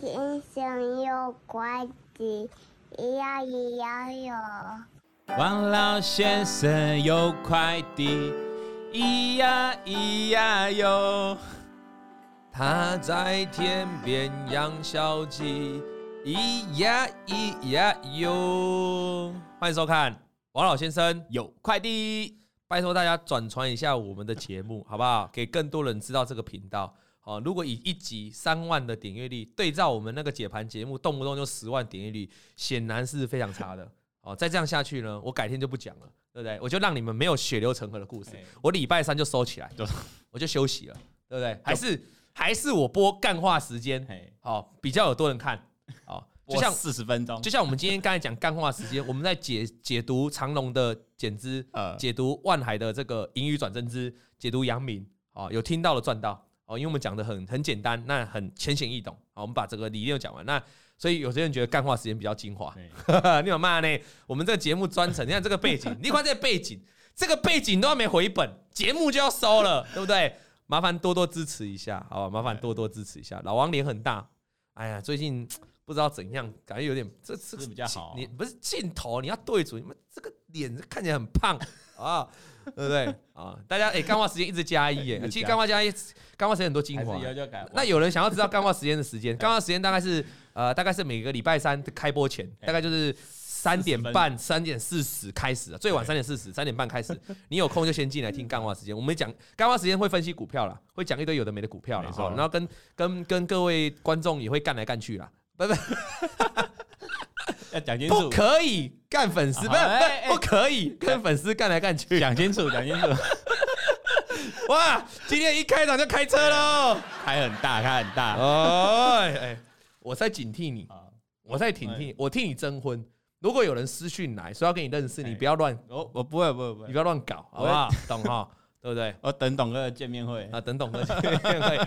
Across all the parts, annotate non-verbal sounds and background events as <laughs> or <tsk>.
先生有快递，咿呀咿呀哟。王老先生有快递，咿呀咿呀哟。他在天边养小鸡，咿呀咿呀哟。欢迎收看王老先生有快递，拜托大家转传一下我们的节目，好不好？给更多人知道这个频道。哦，如果以一集三万的点阅率对照我们那个解盘节目，动不动就十万点阅率，显然是非常差的。<laughs> 哦，再这样下去呢，我改天就不讲了，对不对？我就让你们没有血流成河的故事。我礼拜三就收起来，我就休息了，对不对？还是还是我播干话时间，好，比较有多人看。哦，就像四十分钟，就像我们今天刚才讲干话时间，我们在解解读长龙的减资，呃，解读万海的这个盈余转增资，解读阳明，哦，有听到的赚到。哦，因为我们讲的很很简单，那很浅显易懂。好，我们把这个理念讲完。那所以有些人觉得干话时间比较精华。<laughs> 你有骂呢？我们这个节目专程，你看这个背景，你看这个背景，这个背景都还没回本，节目就要收了，对不对？麻烦多多支持一下，好吧？麻烦多多支持一下。老王脸很大，哎呀，最近 <tsk> 不知道怎样，感觉有点这这个比较好。你不是镜头，你要对准，你们这个脸看起来很胖 <laughs> 啊。对不对啊？大家哎，干话时间一直加一耶！<laughs> 其实干话加一，干话时间很多精华。那有人想要知道干话时间的时间？<laughs> 干话时间大概是呃，大概是每个礼拜三开播前，大概就是三点半、三点四十开始，最晚三点四十，三点半开始。你有空就先进来听干话时间。我们讲干话时间会分析股票啦，会讲一堆有的没的股票啦，然后跟跟跟各位观众也会干来干去啦，不不。<laughs> 要讲清楚，不可以干粉丝，不不不可以跟粉丝干来干去，讲清楚，<laughs> 讲清楚。哇，今天一开场就开车喽，开很大，开很大。哎哎，我在警惕你，我在警惕，我替你征婚。如果有人私讯来说要跟你认识，你不要乱，我我不会不会不会，你不要乱搞，好不好？懂哈，<laughs> 对不对？我等董哥的见面会。啊，等董哥见面会，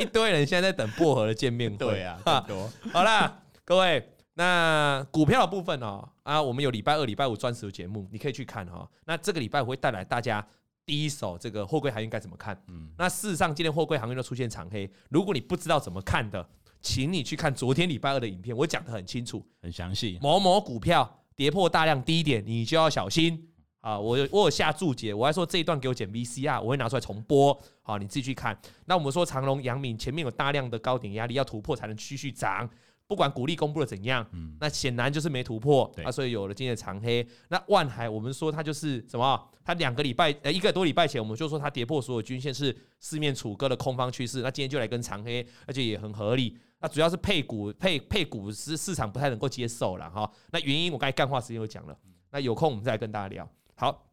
一堆人现在在等薄荷的见面会，对啊，很多。好啦，各位。那股票的部分哦，啊，我们有礼拜二、礼拜五专属的节目，你可以去看哈。那这个礼拜我会带来大家第一手这个货柜航运该怎么看。嗯，那事实上今天货柜航运都出现长黑，如果你不知道怎么看的，请你去看昨天礼拜二的影片，我讲的很清楚、很详细。某某股票跌破大量低点，你就要小心啊！我有我有下注解，我还说这一段给我剪 VCR，我会拿出来重播。好，你自己去看。那我们说长隆、阳明前面有大量的高点压力要突破才能继续涨。不管股利公布的怎样，嗯，那显然就是没突破，对啊，所以有了今天的长黑。那万海，我们说它就是什么？它两个礼拜，呃，一个多礼拜前，我们就说它跌破所有均线是四面楚歌的空方趋势。那今天就来跟长黑，而且也很合理。那主要是配股配配股是市场不太能够接受了哈。那原因我刚才干话时间有讲了，那有空我们再来跟大家聊。好。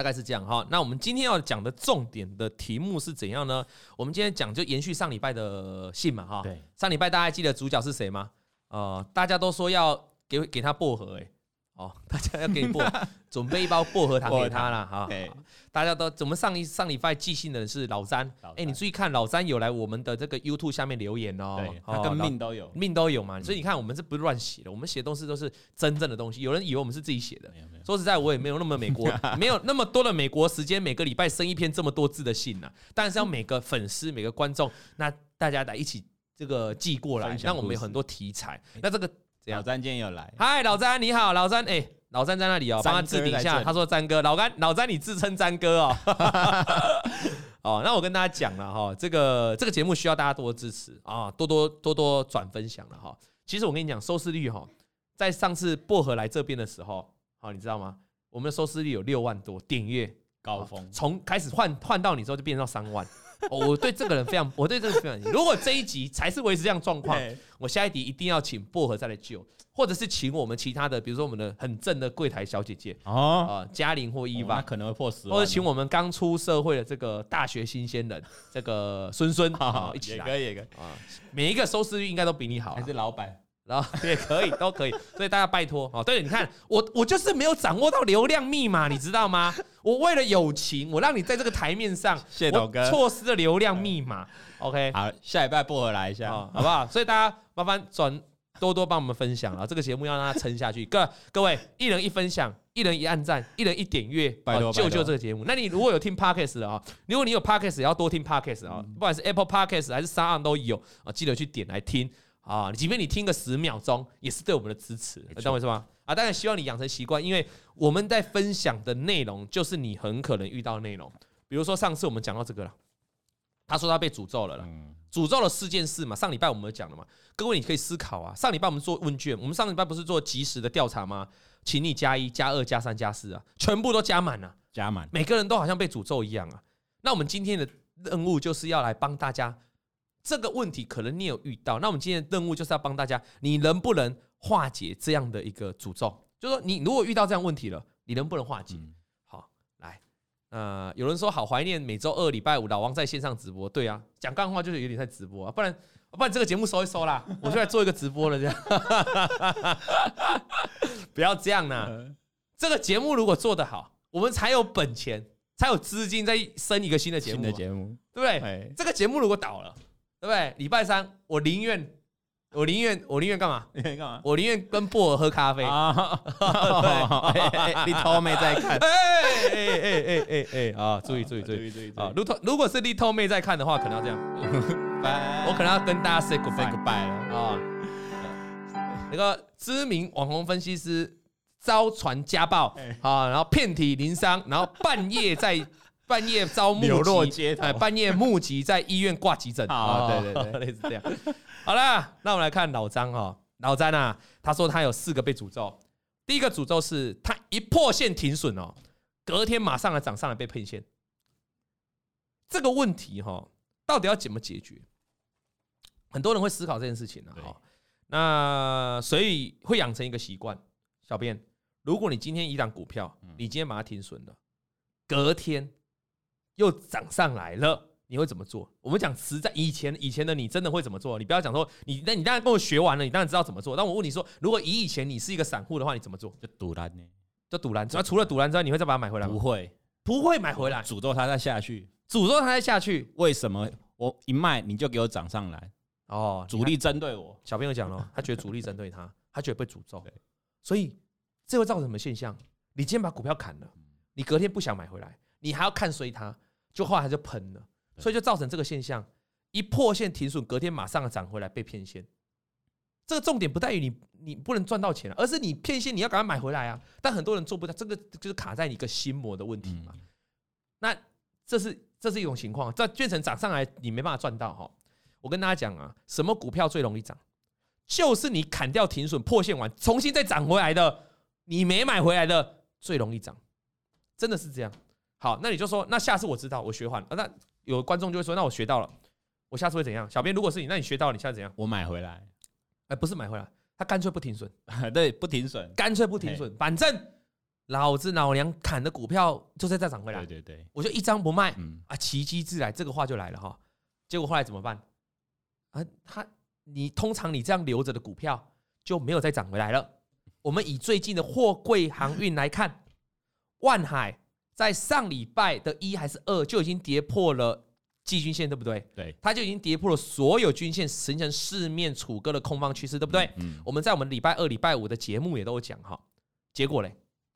大概是这样哈，那我们今天要讲的重点的题目是怎样呢？我们今天讲就延续上礼拜的信嘛哈。对，上礼拜大家还记得主角是谁吗？呃，大家都说要给给他薄荷诶。哦，<laughs> 大家要给你薄，<laughs> 准备一包薄荷糖给他了哈。大家都，我们上一上礼拜寄信的人是老詹，哎，你注意看，老詹有来我们的这个 YouTube 下面留言哦，他跟命都有，命都有嘛。所以你看，我们这不是乱写的，我们写的东西都是真正的东西。有人以为我们是自己写的，说实在，我也没有那么美国，<laughs> 没有那么多的美国时间，每个礼拜生一篇这么多字的信呐。但是要每个粉丝、每个观众，那大家来一起这个寄过来，让我们有很多题材。那这个。老詹今天有来，嗨，老詹你好，老詹，哎，老詹在那里哦，帮他置顶一下。他说詹哥，老詹，老詹你自称詹哥哦。<laughs> 哦，那我跟大家讲了哈，这个这个节目需要大家多多支持啊，多多多多转分享了哈。其实我跟你讲，收视率哈，在上次薄荷来这边的时候，好，你知道吗？我们的收视率有六万多点阅高峰，从开始换换到你之后就变成到三万。我对这个人非常，我对这个非常。如果这一集才是维持这样状况，我下一集一定要请薄荷再来救，或者是请我们其他的，比如说我们的很正的柜台小姐姐啊，嘉玲或伊娃可能会破十万，或者请我们刚出社会的这个大学新鲜人，这个孙孙 <laughs> 啊，一起来，也可以，也可以。啊，每一个收视率应该都比你好，还是老板。然后也可以，都可以，所以大家拜托哦。对，你看我，我就是没有掌握到流量密码，你知道吗？<laughs> 我为了友情，我让你在这个台面上，谢董哥错失了流量密码。OK，好，下礼拜薄荷来一下，好不好？所以大家麻烦转多多帮我们分享啊，这个节目要让它撑下去。各各位，一人一分享，一人一按赞，一人一点阅，拜托救救这个节目。那你如果有听 Podcast 的啊，如果你有 Podcast，也要多听 Podcast 啊，不管是 Apple Podcast 还是 SoundOn 都有啊，记得去点来听。啊，即便你听个十秒钟，也是对我们的支持，懂我意思吗？啊，当然希望你养成习惯，因为我们在分享的内容就是你很可能遇到的内容。比如说上次我们讲到这个了，他说他被诅咒了啦，诅咒了四件事嘛。上礼拜我们有讲了嘛，各位你可以思考啊。上礼拜我们做问卷，我们上礼拜不是做及时的调查吗？请你加一、加二、加三、加四啊，全部都加满了，加满，每个人都好像被诅咒一样啊。那我们今天的任务就是要来帮大家，这个问题可能你有遇到，那我们今天的任务就是要帮大家，你能不能化解这样的一个诅咒？就是说，你如果遇到这样问题了，你能不能化解？好，来，呃，有人说好怀念每周二礼拜五老王在线上直播，对啊，讲干话就是有点在直播啊，不然不然这个节目收一收啦，<laughs> 我就来做一个直播了，这样，<laughs> 不要这样呢。这个节目如果做得好，我们才有本钱。才有资金再生一个新的节目，新的节目，对不对？这个节目如果倒了，对不对？礼拜三我宁愿，我宁愿，我宁愿干嘛？干嘛？我宁愿跟布尔喝咖啡啊！你偷妹在看？<laughs> 哎哎哎哎哎哎啊！注意注意注意注意啊！如果如果是丽透妹在看的话，可能要这样，我可能要跟大家 say goodbye goodbye 了啊！那个知名网红分析师。遭传家暴啊，然后遍体鳞伤，然后半夜在半夜遭目击，哎，半夜募集在医院挂急诊啊，对对对，<laughs> 类似这样。好了，那我们来看老张哈，老张啊，他说他有四个被诅咒。第一个诅咒是他一破线停损哦，隔天马上来涨上来被骗线。这个问题哈，到底要怎么解决？很多人会思考这件事情啊。哈，那所以会养成一个习惯，小编。如果你今天一档股票，你今天把它停损了，隔天又涨上来了，你会怎么做？我们讲实在以前以前的你真的会怎么做？你不要讲说你那你当然跟我学完了，你当然知道怎么做。但我问你说，如果以以前你是一个散户的话，你怎么做？就赌烂呢？就赌烂。那除了赌烂之外，你会再把它买回来吗？不会，不会买回来，诅咒它再下去，诅咒它再下去。为什么我一卖你就给我涨上来？哦，主力针对我。小朋友讲了，他觉得主力针对他，他觉得被诅咒，所以。这会造成什么现象？你今天把股票砍了，你隔天不想买回来，你还要看衰它，就后来它就喷了，所以就造成这个现象：一破线停损，隔天马上涨回来被骗线。这个重点不在于你你不能赚到钱，而是你骗线你要赶快买回来啊！但很多人做不到，这个就是卡在你一个心魔的问题嘛。那这是这是一种情况，这变成涨上来你没办法赚到哈。我跟大家讲啊，什么股票最容易涨？就是你砍掉停损破线完，重新再涨回来的。你没买回来的最容易涨，真的是这样。好，那你就说，那下次我知道，我学会了。那有观众就会说，那我学到了，我下次会怎样？小编，如果是你，那你学到了，你下次怎样？我买回来，哎，不是买回来，他干脆不停损，<laughs> 对，不停损，干脆不停损，反正老子老娘砍的股票就在再涨回来，对对对，我就一张不卖，啊，奇迹自来，这个话就来了哈。结果后来怎么办？啊，他，你通常你这样留着的股票就没有再涨回来了。我们以最近的货柜航运来看，万海在上礼拜的一还是二就已经跌破了季均线，对不对？对，它就已经跌破了所有均线，形成四面楚歌的空方趋势，对不对？嗯。我们在我们礼拜二、礼拜五的节目也都有讲哈。结果嘞，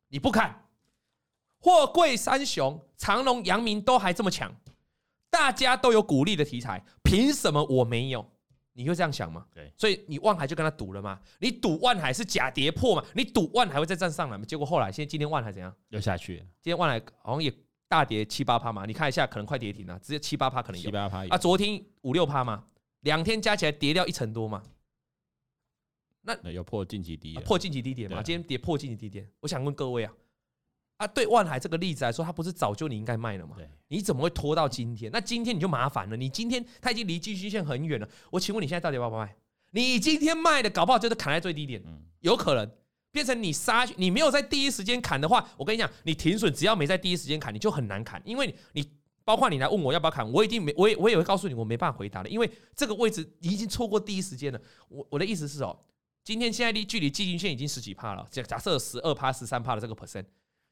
你不看，货柜三雄长隆、阳明都还这么强，大家都有鼓励的题材，凭什么我没有？你会这样想吗？对，所以你万海就跟他赌了嘛？你赌万海是假跌破嘛？你赌万海会再站上来吗？结果后来，现在今天万海怎样？又下去。今天万海好像也大跌七八趴嘛？你看一下，可能快跌停了，直接七八趴可能有。七八趴啊，昨天五六趴嘛，两天加起来跌掉一成多嘛？那有破近期低，破近期低点嘛？今天跌破近期低点，我想问各位啊。啊，对万海这个例子来说，它不是早就你应该卖了吗？你怎么会拖到今天？那今天你就麻烦了。你今天它已经离季均线很远了。我请问你现在到底要不要卖？你今天卖的，搞不好就是砍在最低点，有可能变成你杀。你没有在第一时间砍的话，我跟你讲，你停损只要没在第一时间砍，你就很难砍。因为你包括你来问我要不要砍，我一定没，我也我也会告诉你，我没办法回答的，因为这个位置已经错过第一时间了。我我的意思是哦，今天现在离距离季均线已经十几趴了，假假设十二趴、十三趴的这个 percent。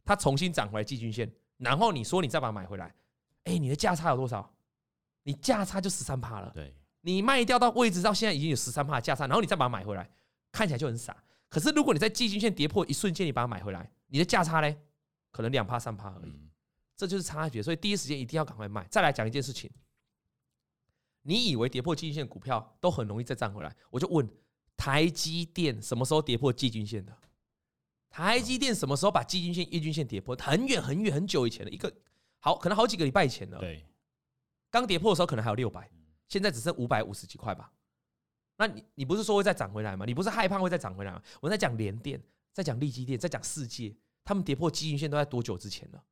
它重新涨回来季均线，然后你说你再把它买回来，哎，你的价差有多少？你价差就十三趴了。对，你卖掉到位置到现在已经有十三趴的价差，然后你再把它买回来，看起来就很傻。可是如果你在季均线跌破一瞬间，你把它买回来，你的价差嘞，可能两趴三趴而已。这就是差距，所以第一时间一定要赶快卖。再来讲一件事情，你以为跌破季均线股票都很容易再站回来？我就问台积电什么时候跌破季均线的？台积电什么时候把季均线、月均线跌破？很远很远很久以前的一个好，可能好几个礼拜以前了。对，刚跌破的时候可能还有六百，现在只剩五百五十几块吧。那你你不是说会再涨回来吗？你不是害怕会再涨回来吗？我在讲联电，在讲利基电，在讲世界，他们跌破基均线都在多久之前了？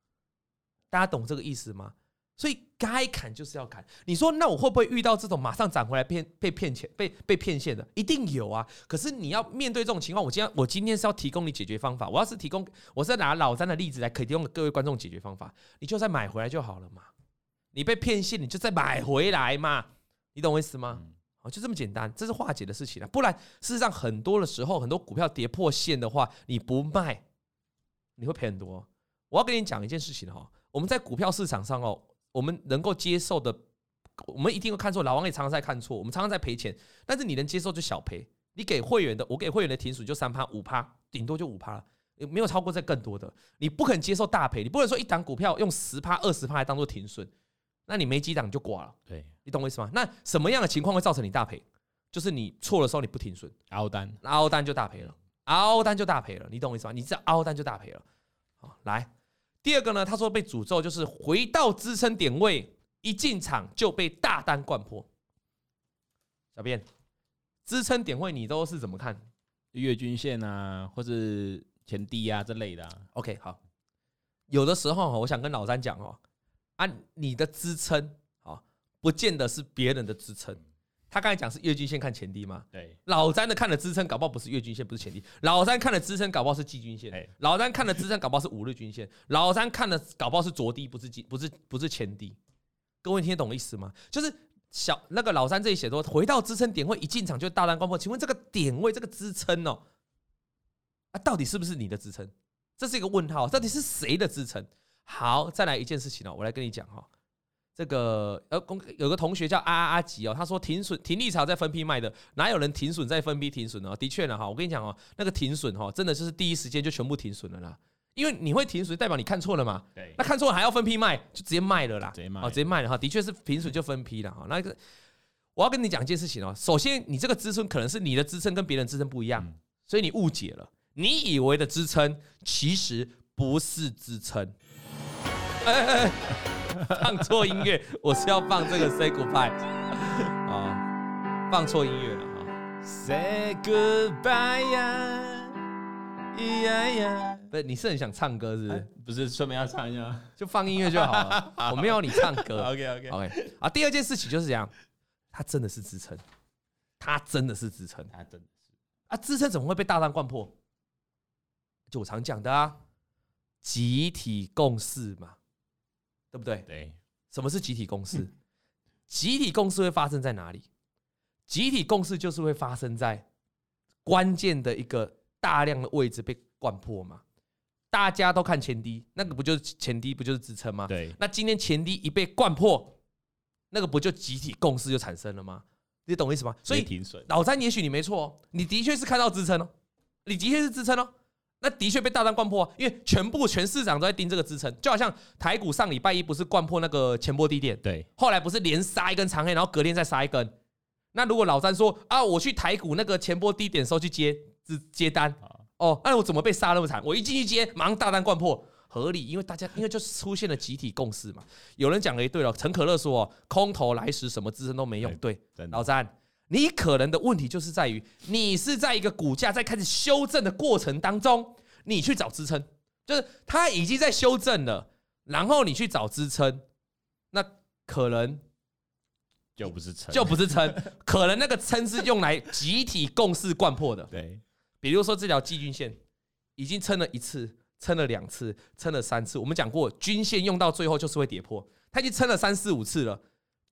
大家懂这个意思吗？所以该砍就是要砍。你说那我会不会遇到这种马上涨回来骗被骗钱、被被骗现的？一定有啊。可是你要面对这种情况，我今天我今天是要提供你解决方法。我要是提供，我是拿老詹的例子来可以提供各位观众解决方法。你就再买回来就好了嘛。你被骗现，你就再买回来嘛。你懂我意思吗？哦，就这么简单，这是化解的事情了。不然，事实上很多的时候，很多股票跌破线的话，你不卖，你会赔很多。我要跟你讲一件事情哈，我们在股票市场上哦。我们能够接受的，我们一定会看错。老王也常常在看错，我们常常在赔钱。但是你能接受就小赔。你给会员的，我给会员的停损就三趴五趴，顶多就五趴了，没有超过这更多的。你不肯接受大赔，你不能说一档股票用十趴二十趴来当做停损，那你没几档就挂了。对，你懂我意思吗？那什么样的情况会造成你大赔？就是你错的时候你不停损，凹单，凹单就大赔了，凹单就大赔了。你懂我意思吗？你这凹单就大赔了。好，来。第二个呢，他说被诅咒就是回到支撑点位，一进场就被大单灌破。小编，支撑点位你都是怎么看？月均线啊，或是前低啊这类的啊。OK，好。有的时候我想跟老詹讲哦，啊，你的支撑啊，不见得是别人的支撑。他刚才讲是月均线看前低吗？对，老詹的看的支撑搞不好不是月均线，不是前低。老詹看的支撑搞不好是季均线。老詹看的支撑搞不好是五日均线。老詹看的搞不好是昨低，不是季，不是不是前低。各位听得懂意思吗？就是小那个老詹这里写说，回到支撑点位一进场就大单灌破。请问这个点位这个支撑哦，啊，到底是不是你的支撑？这是一个问号，到底是谁的支撑？好，再来一件事情哦，我来跟你讲哈。这个呃，公有个同学叫阿阿阿吉哦，他说停损停利潮在分批卖的，哪有人停损再分批停损呢？的确呢哈，我跟你讲哦，那个停损哈，真的就是第一时间就全部停损了啦，因为你会停损，代表你看错了嘛。对，那看错了还要分批卖，就直接卖了啦。直接卖，直接卖了哈，的确是停损就分批了哈。那个我要跟你讲一件事情哦，首先你这个支撑可能是你的支撑跟别人支撑不一样，所以你误解了，你以为的支撑其实不是支撑。哎哎哎。放错音乐，我是要放这个 Say Goodbye 啊，放错音乐了啊，Say Goodbye 呀，咿呀呀，不是，你是很想唱歌是不是？不是，顺便要唱一下，就放音乐就好了，<laughs> 我没有你唱歌。OK OK OK 啊，第二件事情就是这样，它真的是支撑，他真的是支撑，他真的是。啊，支撑怎么会被大浪灌破？就我常讲的啊，集体共识嘛。对不对？对，什么是集体共识？集体共识会发生在哪里？集体共识就是会发生在关键的一个大量的位置被灌破嘛。大家都看前低，那个不就是前低，不就是支撑吗？对。那今天前低一被灌破，那个不就集体共识就产生了吗？你懂我意思吗？所以老詹，也许你没错哦，你的确是看到支撑哦，你的确是支撑哦。那的确被大单灌破，因为全部全市场都在盯这个支撑，就好像台股上礼拜一不是灌破那个前波低点，对，后来不是连杀一根长黑，然后隔天再杀一根。那如果老詹说啊，我去台股那个前波低点时候去接接单，哦，那我怎么被杀那么惨？我一进去接，马上大单灌破，合理，因为大家因为就是出现了集体共识嘛。有人讲了一对了，陈可乐说空头来时什么支撑都没用，对，老詹。你可能的问题就是在于，你是在一个股价在开始修正的过程当中，你去找支撑，就是它已经在修正了，然后你去找支撑，那可能就不是撑，就不是撑，<laughs> 可能那个撑是用来集体共识灌破的。<laughs> 对，比如说这条季均线已经撑了一次，撑了两次，撑了三次，我们讲过，均线用到最后就是会跌破，它已经撑了三四五次了。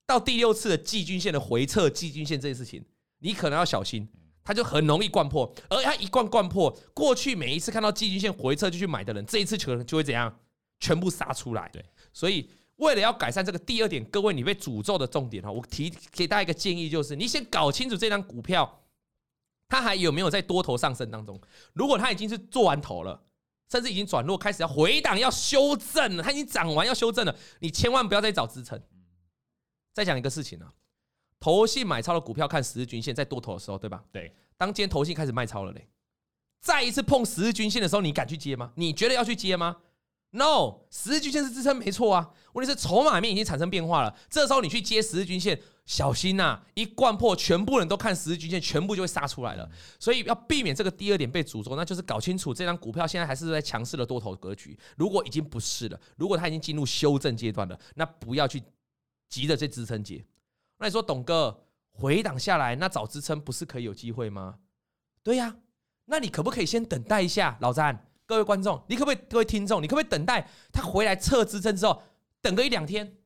到第六次的季均线的回撤，季均线这件事情，你可能要小心，它就很容易灌破。而它一灌灌破，过去每一次看到季均线回撤就去买的人，这一次可能就会怎样，全部杀出来。对，所以为了要改善这个第二点，各位你被诅咒的重点哈，我提给大家一个建议，就是你先搞清楚这张股票，它还有没有在多头上升当中。如果它已经是做完头了，甚至已经转弱，开始要回档要修正了，它已经涨完要修正了，你千万不要再找支撑。再讲一个事情啊，投信买超的股票看十日均线，在多头的时候，对吧？对。当今天投信开始卖超了嘞，再一次碰十日均线的时候，你敢去接吗？你觉得要去接吗？No，十日均线是支撑没错啊。问题是筹码面已经产生变化了，这时候你去接十日均线，小心呐、啊！一贯破，全部人都看十日均线，全部就会杀出来了。所以要避免这个第二点被诅咒，那就是搞清楚这张股票现在还是在强势的多头格局。如果已经不是了，如果它已经进入修正阶段了，那不要去急着这支撑接。那你说董哥回档下来，那找支撑不是可以有机会吗？对呀、啊，那你可不可以先等待一下，老詹，各位观众，你可不可以，各位听众，你可不可以等待他回来测支撑之后，等个一两天，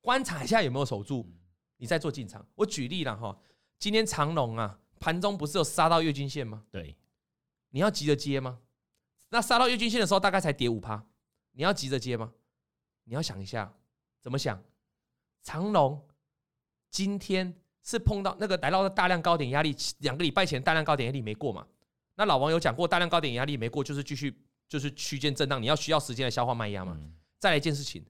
观察一下有没有守住，你再做进场。我举例了哈，今天长龙啊，盘中不是有杀到月均线吗？对，你要急着接吗？那杀到月均线的时候，大概才跌五趴，你要急着接吗？你要想一下，怎么想？长龙。今天是碰到那个来到的大量高点压力，两个礼拜前大量高点压力没过嘛？那老王有讲过，大量高点压力没过，就是继续就是区间震荡，你要需要时间来消化卖压嘛。再来一件事情，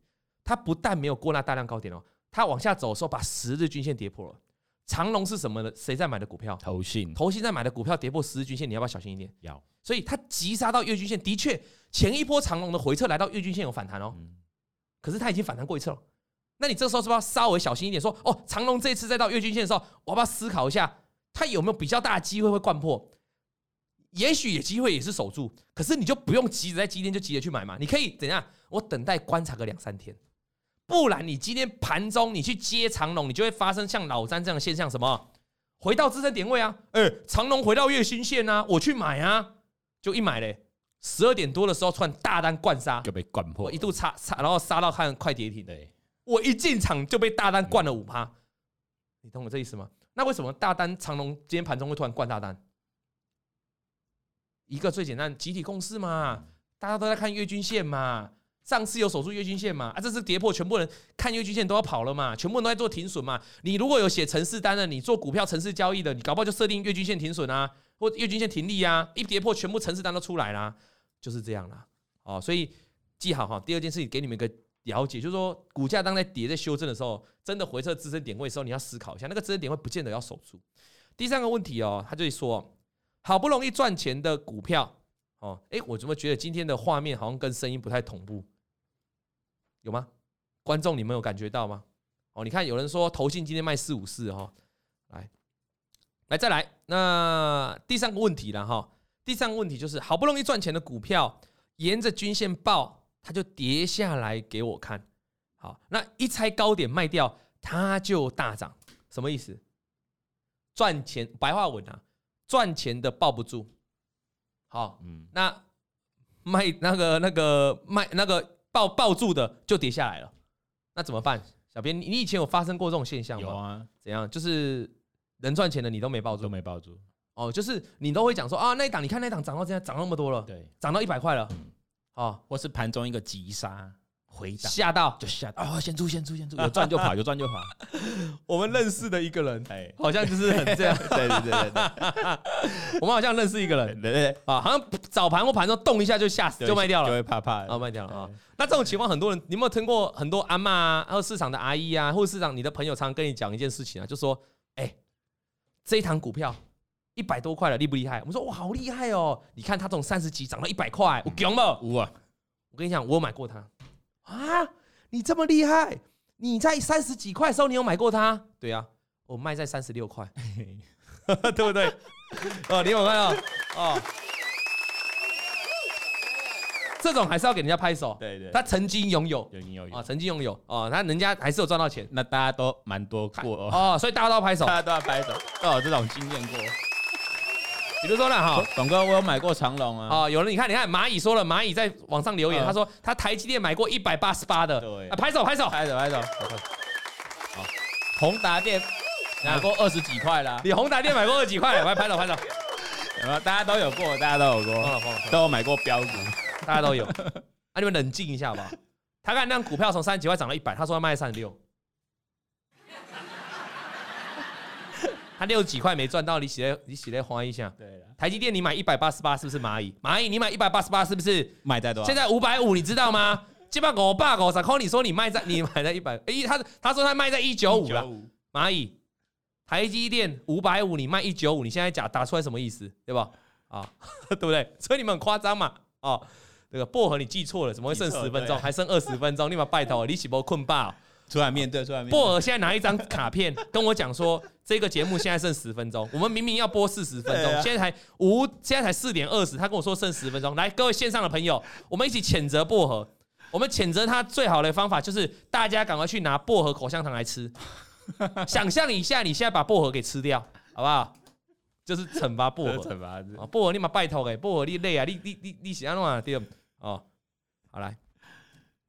它不但没有过那大量高点哦，它往下走的时候把十日均线跌破了。长龙是什么呢？谁在买的股票？投信，投信在买的股票跌破十日均线，你要不要小心一点？要。所以它急杀到月均线，的确前一波长龙的回撤来到月均线有反弹哦，可是它已经反弹过一次了。那你这时候是不是要稍微小心一点？说哦，长龙这一次再到月均线的时候，我要不要思考一下，它有没有比较大的机会会灌破？也许有机会也是守住，可是你就不用急着在今天就急着去买嘛。你可以怎样？我等待观察个两三天，不然你今天盘中你去接长龙，你就会发生像老詹这样的现象，什么？回到支撑点位啊？哎，长龙回到月均线啊，我去买啊，就一买嘞，十二点多的时候突然大单灌杀，就被灌破，我一度杀杀，然后杀到看快跌停。对。我一进场就被大单灌了五趴，你懂我这意思吗？那为什么大单长龙今天盘中会突然灌大单？一个最简单，集体共识嘛，大家都在看月均线嘛，上次有守住月均线嘛，啊，这次跌破，全部人看月均线都要跑了嘛，全部人都在做停损嘛。你如果有写城市单的，你做股票城市交易的，你搞不好就设定月均线停损啊，或月均线停利啊，一跌破，全部城市单都出来啦，就是这样啦。哦，所以记好哈，第二件事情给你们一个。了解，就是说，股价当在跌、在修正的时候，真的回撤支撑点位的时候，你要思考一下，那个支撑点位不见得要守住。第三个问题哦，他就说，好不容易赚钱的股票，哦，哎，我怎么觉得今天的画面好像跟声音不太同步？有吗？观众，你们有感觉到吗？哦，你看，有人说投信今天卖四五四哈，来，来再来，那第三个问题了哈，第三个问题就是，好不容易赚钱的股票，沿着均线爆。它就跌下来给我看，好，那一拆高点卖掉，它就大涨，什么意思？赚钱白话文啊，赚钱的抱不住，好，嗯，那卖那个那个卖那个抱抱住的就跌下来了，那怎么办？小编，你以前有发生过这种现象吗？有啊，怎样？就是能赚钱的你都没抱住，都没抱住，哦，就是你都会讲说啊，那一档你看那一档涨到现在涨那么多了，对，涨到一百块了。嗯哦，或是盘中一个急杀回档，吓到。就吓到。哦，先出先出先出，<laughs> 有赚就跑，有赚就跑。<laughs> 我们认识的一个人，哎，好像就是很这样，对对对对，<laughs> 我们好像认识一个人，对对啊，好像早盘或盘中动一下就吓死，就卖掉了，就会怕怕，然后卖掉了啊。那这种情况，很多人，你有没有听过很多阿嬷啊，然后市场的阿姨啊，或者市场你的朋友常常跟你讲一件事情啊，就说，哎，这一档股票。一百多块了，厉不厉害？我们说哇，好厉害哦！你看它从三十几涨到一百块，我强不？哇！我跟你讲，我有买过它啊！你这么厉害，你在三十几块的时候，你有买过它？对啊，我卖在三十六块，<laughs> 对不对？<laughs> 哦，你有看到哦？这种还是要给人家拍手。对对，他曾经拥有，曾经拥有啊，曾经拥有哦，他人家还是有赚到钱。那大家都蛮多过哦，所以大家都要拍手，<laughs> 大家都要拍手，都有这种经验过。比如说呢，哈，董哥，我有买过长隆啊。哦，有人你看，你看蚂蚁说了，蚂蚁在网上留言，他说他台积电买过一百八十八的。对，拍手拍手拍手拍手。好，宏达电买过二十几块啦。你宏达电买过二十几块，来拍手拍手。有？大家都有过，大家都有过，都有买过标股，大家都有。啊，你们冷静一下好不好？他看那股票从三十几块涨到一百，他说要卖三十六。他六几块没赚到，你写你写在花一下。对了，台积电你买一百八十八是不是蚂蚁？蚂蚁你买一百八十八是不是买在多少？现在五百五，你知道吗？基本上我爸我啥？靠你说你卖在 <laughs> 你买在一百，哎，他他说他卖在一九五了。蚂蚁台积电五百五，你卖一九五，你现在讲打出来什么意思？对吧？啊，<laughs> 对不对？所以你们很夸张嘛？哦，这个薄荷你记错了，怎么会剩十分钟？还剩二十分钟？你把拜托，你是不困吧？出来面对，出来面对。薄荷现在拿一张卡片跟我讲说，这个节目现在剩十分钟，<laughs> 我们明明要播四十分钟，现在才五，现在才四点二十，他跟我说剩十分钟。来，各位线上的朋友，我们一起谴责薄荷。我们谴责他最好的方法就是大家赶快去拿薄荷口香糖来吃。<laughs> 想象一下，你现在把薄荷给吃掉，好不好？就是惩罚薄荷，惩罚薄荷，你嘛拜托哎，薄荷你累啊，你你你你想要弄啊？对哦，好来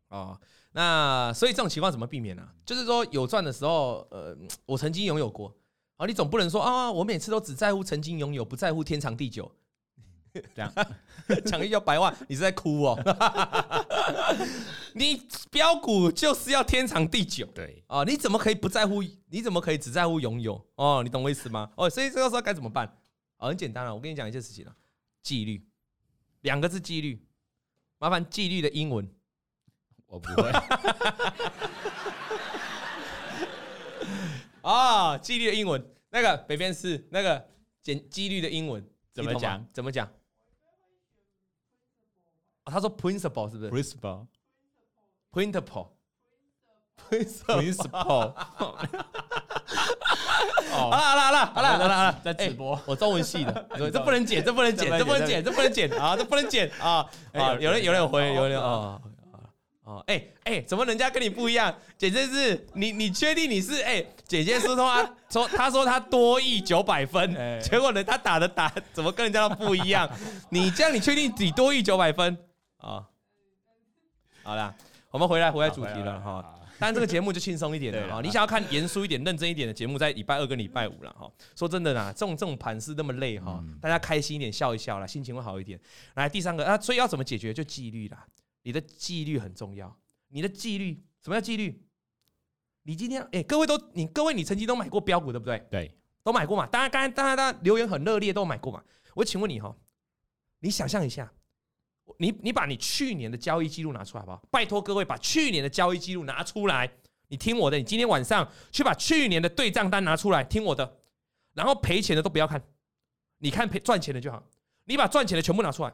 哦，那所以这种情况怎么避免呢、啊？就是说有赚的时候，呃，我曾经拥有过啊，你总不能说啊，我每次都只在乎曾经拥有，不在乎天长地久，这样 <laughs> 讲一句白话，你是在哭哦？<laughs> 你标股就是要天长地久，对啊，你怎么可以不在乎？你怎么可以只在乎拥有？哦，你懂我意思吗？哦，所以这个时候该怎么办？哦，很简单了，我跟你讲一件事情了，纪律，两个字纪律，麻烦纪律的英文，我不会。<laughs> 啊，纪律的英文，那个北边是那个简纪律的英文怎么讲？怎么讲？他说 principle 是不是？principle，principle，principle。好了好了好了好了好了好了，在直播，我中文系的，<laughs> 这不能剪，这不能剪，这不能剪，这不能剪啊，这不能剪啊啊！有人有人回，有人啊啊哎哎，怎么人家跟你不一样？姐姐是你你确定你是哎？姐姐说他 <laughs> 说他说他多亿九百分，结果呢他打的打怎么跟人家都不一样？你这样你确定你多亿九百分？啊，好啦，我们回来回来主题了哈。当然这个节目就轻松一点了哈。你想要看严肃一点、认真一点的节目，在礼拜二跟礼拜五了哈。说真的啦，这种这种盘是那么累哈，大家开心一点，笑一笑啦，心情会好一点。来第三个啊，所以要怎么解决？就纪律啦，你的纪律很重要。你的纪律，什么叫纪律？你今天哎，各位都你各位你曾经都买过标股对不对？对，都买过嘛。当然刚才大家大家留言很热烈，都买过嘛。我请问你哈，你想象一下。你你把你去年的交易记录拿出来好不好？拜托各位把去年的交易记录拿出来。你听我的，你今天晚上去把去年的对账单拿出来，听我的。然后赔钱的都不要看，你看赔赚钱的就好。你把赚钱的全部拿出来。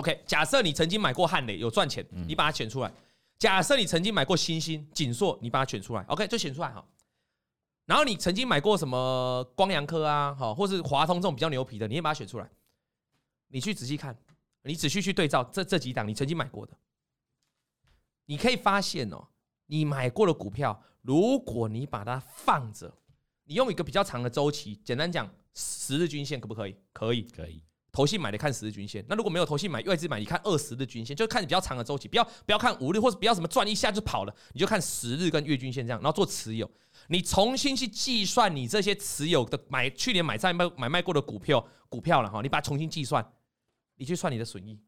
OK，假设你曾经买过汉磊有赚钱，你把它选出来。假设你曾经买过新兴、景硕，你把它选出来。OK，就选出来哈。然后你曾经买过什么光阳科啊，好，或是华通这种比较牛皮的，你也把它选出来。你去仔细看。你仔细去对照这这几档你曾经买过的，你可以发现哦，你买过的股票，如果你把它放着，你用一个比较长的周期，简单讲，十日均线可不可以？可以，可以。投信买的看十日均线，那如果没有投信买，外资买，你看二十日均线，就是看你比较长的周期，不要不要看五日或者不要什么赚一下就跑了，你就看十日跟月均线这样，然后做持有，你重新去计算你这些持有的买去年买在卖买卖过的股票股票了哈，你把它重新计算。你去算你的损益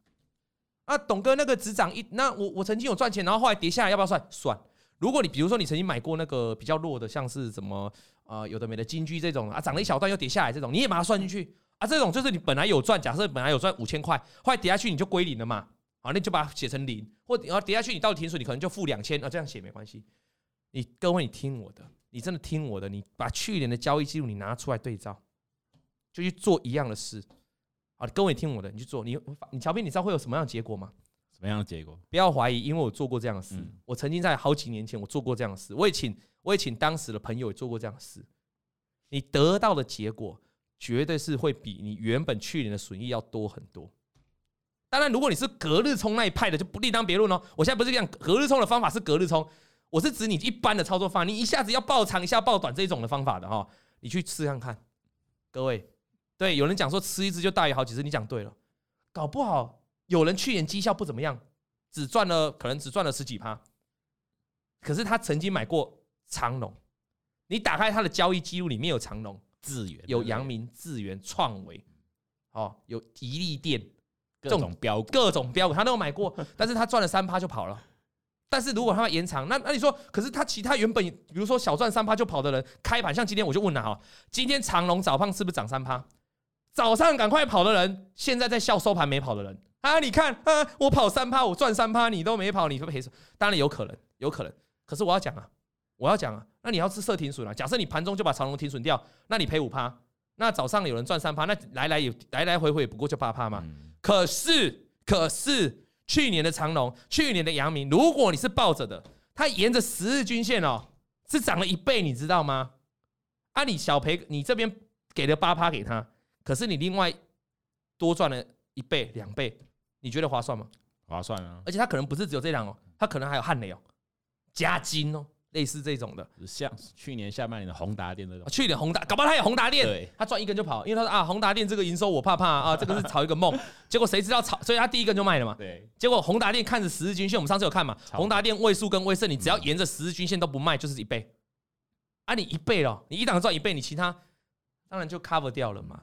啊，董哥那个只涨一，那我我曾经有赚钱，然后后来跌下来，要不要算？算。如果你比如说你曾经买过那个比较弱的，像是什么、呃，有的没的金居这种啊，涨了一小段又跌下来这种，你也把它算进去啊。这种就是你本来有赚，假设本来有赚五千块，后来跌下去你就归零了嘛。好，那你就把它写成零，或然后跌下去你到停损，你可能就负两千啊，这样写没关系。你各位你听我的，你真的听我的，你把去年的交易记录你拿出来对照，就去做一样的事。啊，各位听我的，你去做，你你乔斌，你知道会有什么样的结果吗？什么样的结果？不要怀疑，因为我做过这样的事。嗯、我曾经在好几年前我做过这样的事，我也请我也请当时的朋友也做过这样的事。你得到的结果绝对是会比你原本去年的损益要多很多。当然，如果你是隔日冲那一派的，就不另当别论哦。我现在不是讲隔日冲的方法是隔日冲，我是指你一般的操作方法，你一下子要爆长，一下爆短这种的方法的哈，你去试看看，各位。对，有人讲说吃一只就大于好几只，你讲对了。搞不好有人去年绩效不怎么样，只赚了可能只赚了十几趴，可是他曾经买过长龙。你打开他的交易记录，里面有长龙、智源、有阳明、智源、创维，哦，有宜利店，各种标股，各种标股他都有买过，<laughs> 但是他赚了三趴就跑了。但是如果他要延长，那那你说，可是他其他原本比如说小赚三趴就跑的人，开盘像今天我就问了哈，今天长隆早盘是不是涨三趴？早上赶快跑的人，现在在笑收盘没跑的人啊！你看啊，我跑三趴，我赚三趴，你都没跑，你会赔什么？当然有可能，有可能。可是我要讲啊，我要讲啊，那你要是设停损啊。假设你盘中就把长龙停损掉，那你赔五趴，那早上有人赚三趴，那来来也来来回回也不过就八趴嘛。嗯、可是可是去年的长龙，去年的阳明，如果你是抱着的，它沿着十日均线哦，是涨了一倍，你知道吗？啊，你小赔，你这边给了八趴给他，可是你另外多赚了一倍两倍，你觉得划算吗？划算啊！而且它可能不是只有这档哦，它可能还有汉雷哦、加金哦，类似这种的，像去年下半年的宏达电这种。去年宏达，搞不好他有宏达电，他赚一根就跑，因为他说啊，宏达电这个营收我怕怕啊，<laughs> 这个是炒一个梦。结果谁知道炒，所以他第一根就卖了嘛。对。结果宏达电看着十日均线，我们上次有看嘛，宏达电位数跟威盛，你只要沿着十日均线都不卖，就是一倍。啊，你一倍了，你一档赚一倍，你其他当然就 cover 掉了嘛。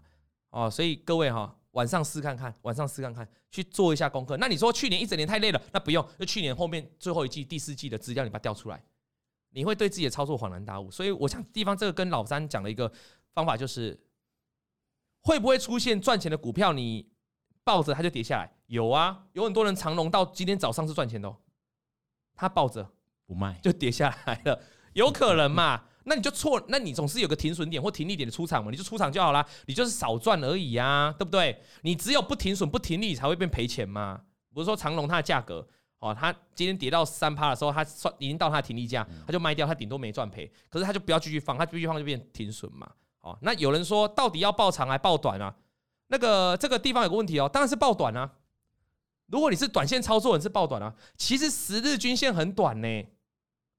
哦，所以各位哈。晚上试看看，晚上试看看，去做一下功课。那你说去年一整年太累了，那不用，就去年后面最后一季、第四季的资料，你把它调出来，你会对自己的操作恍然大悟。所以我想，地方这个跟老三讲的一个方法就是，会不会出现赚钱的股票，你抱着它就跌下来？有啊，有很多人长龙到今天早上是赚钱的，他抱着不卖就跌下来了，有可能嘛？那你就错，那你总是有个停损点或停利点的出场嘛，你就出场就好啦，你就是少赚而已啊，对不对？你只有不停损不停利才会变赔钱嘛。不是说长荣它的价格哦，他今天跌到三趴的时候，他算已经到他的停利价，他就卖掉，他顶多没赚赔。可是他就不要继续放，他继续放就变停损嘛。哦，那有人说到底要爆长还爆短啊？那个这个地方有个问题哦，当然是爆短啊。如果你是短线操作，你是爆短啊。其实十日均线很短呢，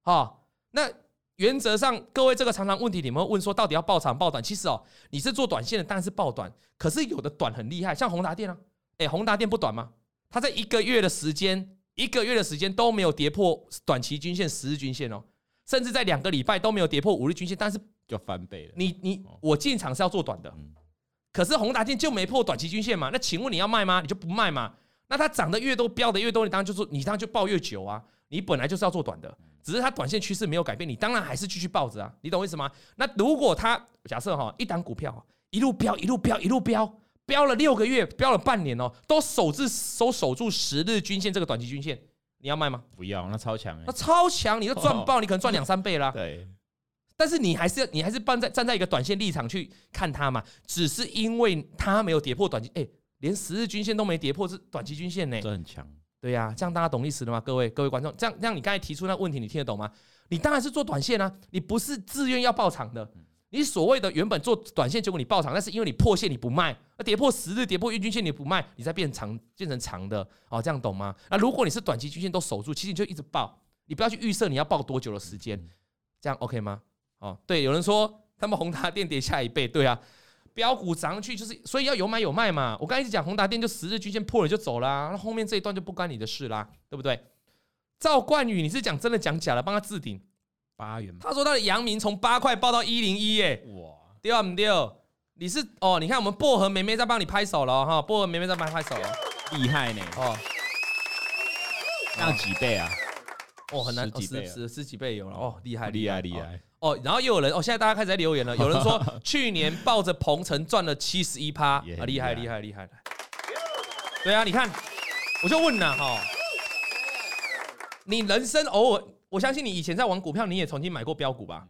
哦，那。原则上，各位这个常常问题，你们会问说，到底要爆长爆短？其实哦，你是做短线的，当然是爆短。可是有的短很厉害，像宏达电啊，哎，宏达电不短吗？它在一个月的时间，一个月的时间都没有跌破短期均线、十日均线哦，甚至在两个礼拜都没有跌破五日均线，但是就翻倍了。你你我进场是要做短的，可是宏达电就没破短期均线嘛？那请问你要卖吗？你就不卖嘛？那它涨得越多，飙得越多，你当然就说你当然就抱越久啊。你本来就是要做短的。只是它短线趋势没有改变，你当然还是继续抱着啊，你懂我意思吗？那如果它假设哈，一档股票一路飙一路飙一路飙，飙了六个月，飙了半年哦，都守住守守住十日均线这个短期均线，你要卖吗？不要，那超强，那超强，你都赚爆，你可能赚两三倍啦。<laughs> 对，但是你还是你还是站在站在一个短线立场去看它嘛，只是因为它没有跌破短期，哎，连十日均线都没跌破，是短期均线呢，这很强。对呀、啊，这样大家懂意思了吗？各位各位观众，这样这样你刚才提出那问题，你听得懂吗？你当然是做短线啊，你不是自愿要抱长的。你所谓的原本做短线，结果你爆长，那是因为你破线你不卖，那跌破十日、跌破月均线你不卖，你再变长变成长的哦，这样懂吗？那如果你是短期均线都守住，其实你就一直爆，你不要去预设你要爆多久的时间，这样 OK 吗？哦，对，有人说他们宏达电跌下一倍，对啊。标股涨上去就是，所以要有买有卖嘛。我刚才一直讲宏达电就十日均线破了就走啦，那后面这一段就不关你的事啦，对不对？赵冠宇，你是讲真的讲假的？帮他置顶八元。他说他的阳明从八块报到一零一，耶，哇，对啊，不对？你是哦，你看我们薄荷妹妹在帮你拍手了哈，薄荷妹妹在帮你拍手了，厉害呢哦，这样几倍啊？哦，很难，十几倍，十十几倍有了哦，厉害，厉害，厉害。哦，然后又有人哦，现在大家开始在留言了。<laughs> 有人说去年抱着鹏程赚了七十一趴，啊，厉害厉害厉害的。对啊，你看，我就问了哈，你人生偶尔，我相信你以前在玩股票，你也曾经买过标股吧？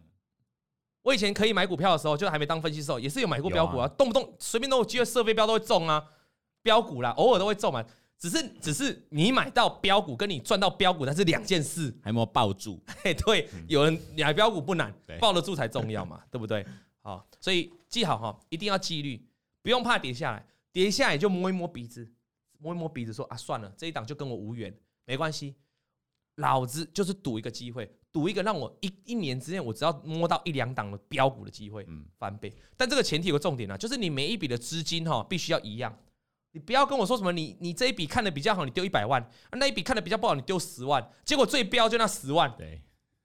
我以前可以买股票的时候，就还没当分析师，也是有买过标股啊，动不动随便都有机会射飞镖都会中啊，标股啦，偶尔都会中嘛。只是，只是你买到标股，跟你赚到标股，那是两件事。还没有抱住？嘿，对，有人买标股不难，抱得住才重要嘛，对不对？好，所以记好哈，一定要纪律，不用怕跌下来，跌下来就摸一摸鼻子，摸一摸鼻子说啊，算了，这一档就跟我无缘，没关系，老子就是赌一个机会，赌一个让我一一年之内我只要摸到一两档的标股的机会，嗯，翻倍。但这个前提有个重点啊，就是你每一笔的资金哈，必须要一样。你不要跟我说什么你，你你这一笔看的比较好，你丢一百万；那一笔看的比较不好，你丢十万。结果最标就那十万。对，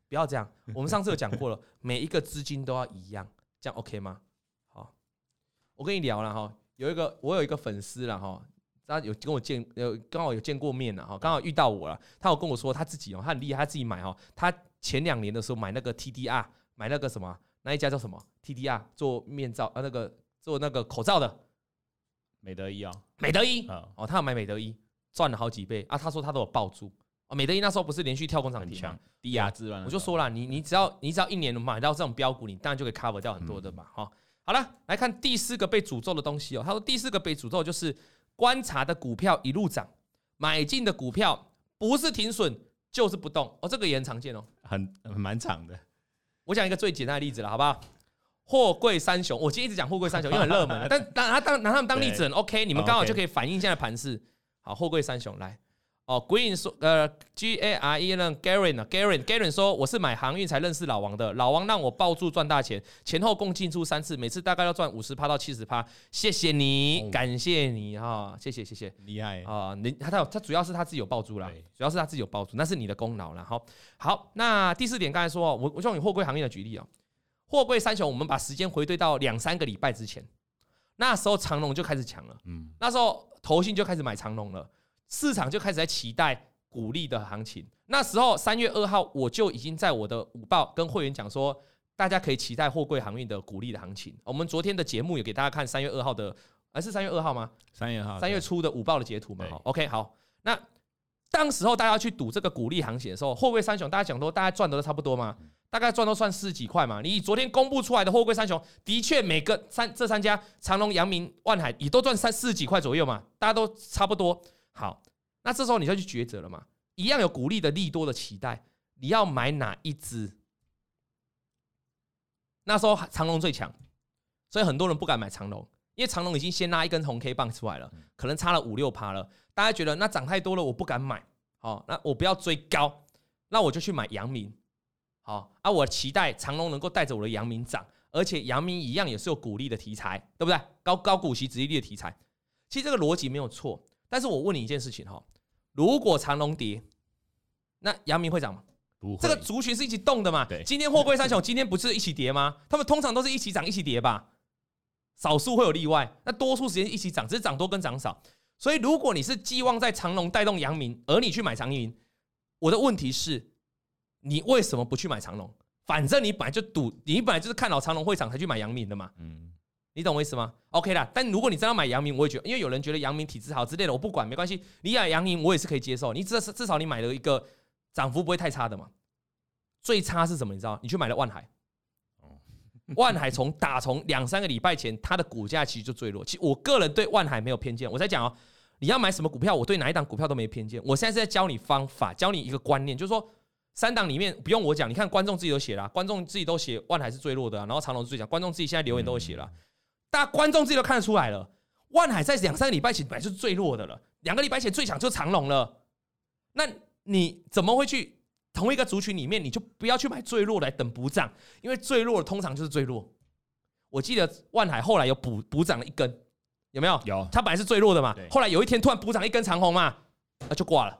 不要这样。我们上次有讲过了，<laughs> 每一个资金都要一样，这样 OK 吗？好，我跟你聊了哈，有一个我有一个粉丝了哈，他有跟我见，呃刚好有见过面了哈，刚好遇到我了。他有跟我说他自己哦，他很厉害，他自己买哈。他前两年的时候买那个 TDR，买那个什么，那一家叫什么 TDR 做面罩啊，那个做那个口罩的。美德一啊，美德一哦，他要买美德一，赚了好几倍啊。他说他都有抱住，哦，美德一那时候不是连续跳空涨停吗？低压制乱，我就说了，你你只要你只要一年买到这种标股，你当然就可以 cover 掉很多的嘛。哦，好了，来看第四个被诅咒的东西哦。他说第四个被诅咒就是观察的股票一路涨，买进的股票不是停损就是不动哦，这个也很常见哦，很蛮长的。我讲一个最简单的例子了，好不好？货柜三雄，我今天一直讲货柜三雄，因为很热门，但拿他当拿他们当例子很 OK，你们刚好就可以反映现在盘势。好，货柜三雄来。哦，Green 说，呃，G A R E N Garen 啊，Garen Garen 说，我是买航运才认识老王的，老王让我抱住赚大钱，前后共进出三次，每次大概要赚五十趴到七十趴，谢谢你，感谢你哈，谢谢谢谢，厉害啊，你他他他主要是他自己有抱住啦，主要是他自己有抱住，那是你的功劳了，哈，好，那第四点刚才说，我我用你货柜行业的举例啊，货柜三雄，我们把时间回对到两三个礼拜之前，那时候长龙就开始强了，嗯，那时候投信就开始买长龙了。市场就开始在期待股利的行情。那时候三月二号，我就已经在我的午报跟会员讲说，大家可以期待货柜航运的股利的行情。我们昨天的节目也给大家看三月二号的，还是三月二号吗？三月号，三月初的午报的截图嘛。好，OK，好。那当时候大家去赌这个股利行情的时候，货柜三雄大家讲说，大家赚的都差不多嘛，大概赚都算四十几块嘛。你昨天公布出来的货柜三雄，的确每个三这三家长隆、阳明、万海也都赚三四十几块左右嘛，大家都差不多。好，那这时候你就去抉择了嘛，一样有股利的利多的期待，你要买哪一支？那时候长隆最强，所以很多人不敢买长隆，因为长隆已经先拉一根红 K 棒出来了，可能差了五六趴了，大家觉得那涨太多了，我不敢买。好，那我不要追高，那我就去买阳明。好，啊，我期待长隆能够带着我的阳明涨，而且阳明一样也是有股利的题材，对不对？高高股息、殖利率的题材，其实这个逻辑没有错。但是我问你一件事情哈，如果长荣跌，那阳明会涨吗？不会。这个族群是一起动的嘛？对。今天货柜三雄 <laughs> 今天不是一起跌吗？他们通常都是一起涨一起跌吧，少数会有例外。那多数时间一起涨，只是涨多跟涨少。所以如果你是寄望在长荣带动阳明，而你去买长荣，我的问题是，你为什么不去买长荣？反正你本来就赌，你本来就是看好长荣会涨才去买阳明的嘛。嗯。你懂我意思吗？OK 啦，但如果你真要买阳明，我也觉得，因为有人觉得阳明体质好之类的，我不管，没关系。你买阳明，我也是可以接受。你至少至少你买了一个涨幅不会太差的嘛。最差是什么？你知道？你去买了万海。万海从打从两三个礼拜前，它的股价其实就最弱。其实我个人对万海没有偏见。我在讲哦，你要买什么股票，我对哪一档股票都没偏见。我现在是在教你方法，教你一个观念，就是说三档里面不用我讲，你看观众自己都写了，观众自己都写万海是最弱的，然后长隆是最强，观众自己现在留言都写了。大家观众自己都看得出来了，万海在两三个礼拜前本来就是最弱的了，两个礼拜前最强就是长隆了。那你怎么会去同一个族群里面，你就不要去买最弱的来等补涨？因为最弱的通常就是最弱。我记得万海后来有补补涨了一根，有没有？有。它本来是最弱的嘛，后来有一天突然补涨一根长虹嘛，那就挂了，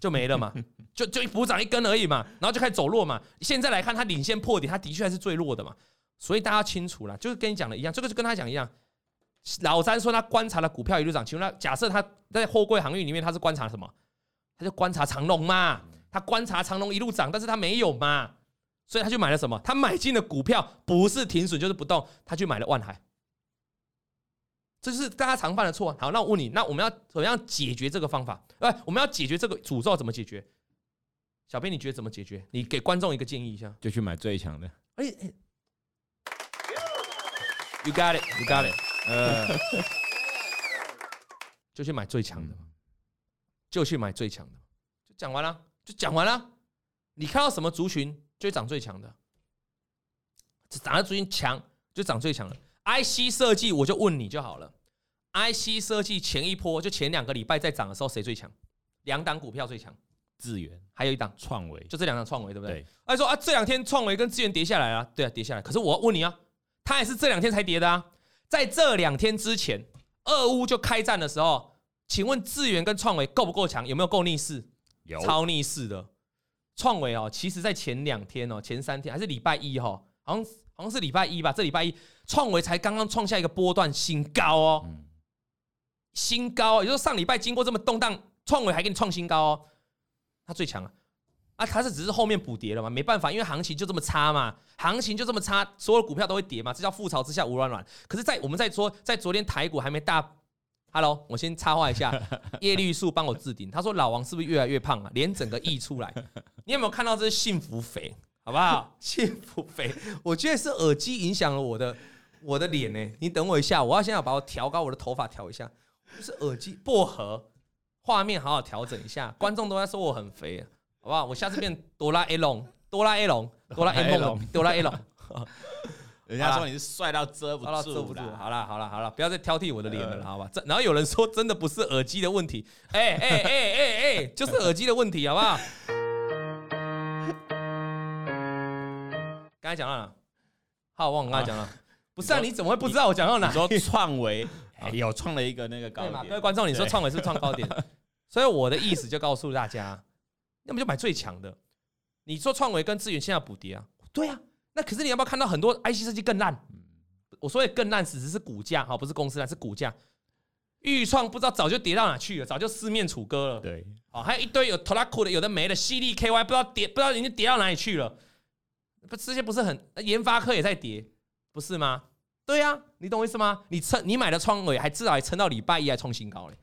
就没了嘛，<laughs> 就就补涨一根而已嘛，然后就开始走弱嘛。现在来看，它领先破底，它的确还是最弱的嘛。所以大家清楚了，就是跟你讲的一样，这个就跟他讲一样。老三说他观察了股票一路涨，请问他假设他在货柜航运里面，他是观察什么？他就观察长龙嘛，他观察长龙一路涨，但是他没有嘛，所以他就买了什么？他买进的股票不是停损就是不动，他去买了万海。这是大家常犯的错。好，那我问你，那我们要怎么样解决这个方法？哎，我们要解决这个诅咒怎么解决？小编你觉得怎么解决？你给观众一个建议一下，就去买最强的。哎哎。You got it, you got it。<laughs> 呃，就去买最强的，就去买最强的，就讲完了，就讲完了。你看到什么族群就涨最强的，涨的族群强就涨最强的。IC 设计，我就问你就好了。IC 设计前一波就前两个礼拜在涨的时候，谁最强？两档股票最强，智源，还有一档创维，就这两档创维，对不对？他说啊，这两天创维跟智源跌下来了，对啊，跌下来。可是我问你啊。它也是这两天才跌的啊，在这两天之前，俄乌就开战的时候，请问智源跟创维够不够强？有没有够逆势？有，超逆势的。创维哦，其实在前两天哦，前三天还是礼拜一哈，好像好像是礼拜一吧，这礼拜一创维才刚刚创下一个波段新高哦，新高，也就是上礼拜经过这么动荡，创维还给你创新高哦，它最强啊。啊，它是只是后面补跌了嘛？没办法，因为行情就这么差嘛，行情就这么差，所有股票都会跌嘛，这叫覆巢之下无卵卵。可是，在我们在说，在昨天台股还没大 Hello，我先插话一下，叶绿素帮我置顶。他说老王是不是越来越胖啊？脸整个溢出来。你有没有看到这是幸福肥？好不好？<laughs> 幸福肥，我觉得是耳机影响了我的我的脸呢。你等我一下，我要先要把我调高，我的头发调一下。就是耳机薄荷，画面好好调整一下。观众都在说我很肥，好不好？我下次变哆啦 A 梦，<laughs> 哆啦 A 梦，哆啦 A 梦，哆啦 A 梦。人家说你是帅到遮不住，遮不住。好了好了好了，不要再挑剔我的脸了，好吧？这然后有人说真的不是耳机的问题，哎哎哎哎哎，就是耳机的问题，好不好？刚才讲到哪？好，我忘了刚才讲了。不是啊，你怎么会不知道我讲到哪？你说创维有创了一个那个高点，各位观众，你说创维是创高点，<laughs> 所以我的意思就告诉大家，要么就买最强的。你说创维跟智原现在要补跌啊？对啊。那可是你要不要看到很多 IC 设计更烂？我说的更烂，只是股价哈，不是公司烂，是股价。钰创不知道早就跌到哪去了，早就四面楚歌了。对，哦，还有一堆有 Tolaku 的，有的没的，CDKY 不知道跌，不知道已经跌到哪里去了。不，这些不是很研发科也在跌，不是吗？对呀，你懂我意思吗？你撑，你买的创维还至少还撑到礼拜一还创新高嘞，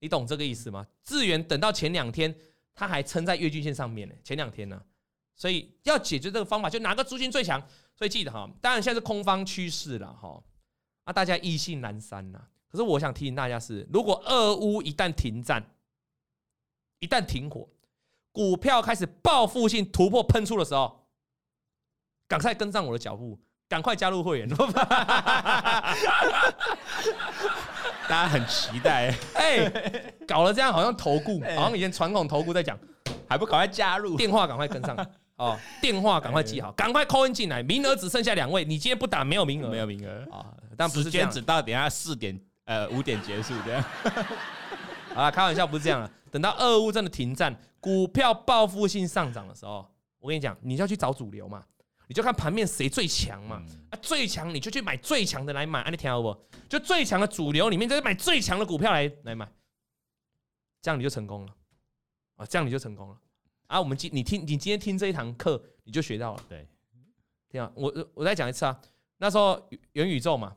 你懂这个意思吗？智源等到前两天，它还撑在月均线上面呢，前两天呢。所以要解决这个方法，就哪个族群最强？所以记得哈，当然现在是空方趋势了哈，啊，大家意兴阑珊呐。可是我想提醒大家是，如果俄乌一旦停战，一旦停火，股票开始报复性突破喷出的时候，赶快跟上我的脚步，赶快加入会员，<laughs> 大家很期待。<laughs> 哎，搞了这样好像投顾，<laughs> 好像以前传统投顾在讲，还不赶快加入？电话赶快跟上。<laughs> 哦，电话赶快记好，赶快 call in 进来，名额只剩下两位，你今天不打没有名额，没有名额啊！但时间只到等下四点呃五点结束这样。好了，开玩笑不是这样了。等到俄乌真的停战，股票报复性上涨的时候，我跟你讲，你就要去找主流嘛，你就看盘面谁最强嘛，啊最强你就去买最强的来买，啊你听到不？就最强的主流里面，就是买最强的股票来来买，这样你就成功了啊！这样你就成功了。啊，我们今你听你今天听这一堂课，你就学到了。对，听啊，我我再讲一次啊。那时候元宇宙嘛，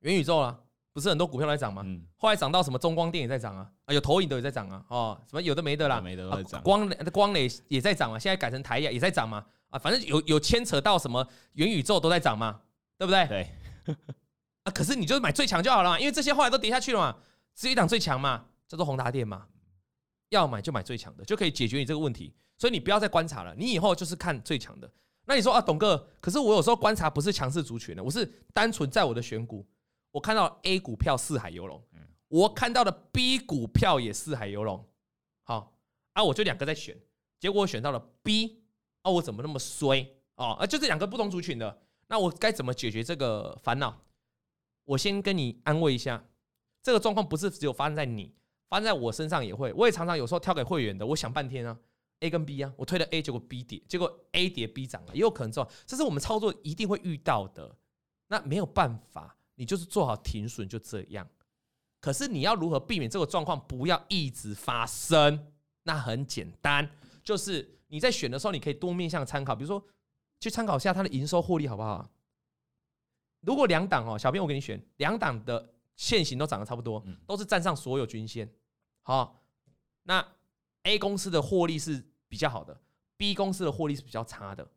元宇宙啊，不是很多股票在涨吗？嗯。后来涨到什么中光电也在涨啊，啊，有投影的也在涨啊，哦，什么有的没的啦，没的都在涨。光光磊也在涨嘛，现在改成台亚也在涨嘛，啊，反正有有牵扯到什么元宇宙都在涨嘛，对不对？对。啊，可是你就买最强就好了嘛，因为这些后来都跌下去了嘛，只有一档最强嘛，叫做宏达电嘛。要买就买最强的，就可以解决你这个问题。所以你不要再观察了，你以后就是看最强的。那你说啊，董哥，可是我有时候观察不是强势族群的，我是单纯在我的选股，我看到 A 股票四海游龙，我看到的 B 股票也四海游龙。好啊，我就两个在选，结果我选到了 B，啊，我怎么那么衰啊？啊，就这两个不同族群的，那我该怎么解决这个烦恼？我先跟你安慰一下，这个状况不是只有发生在你。发生在我身上也会，我也常常有时候挑给会员的，我想半天啊，A 跟 B 啊，我推了 A，结果 B 跌，结果 A 跌 B 涨了，也有可能这种，这是我们操作一定会遇到的，那没有办法，你就是做好停损就这样。可是你要如何避免这个状况不要一直发生？那很简单，就是你在选的时候，你可以多面向参考，比如说去参考一下它的营收获利好不好？如果两档哦，小编我给你选两档的。线型都涨得差不多，都是站上所有均线。好，那 A 公司的获利是比较好的，B 公司的获利是比较差的。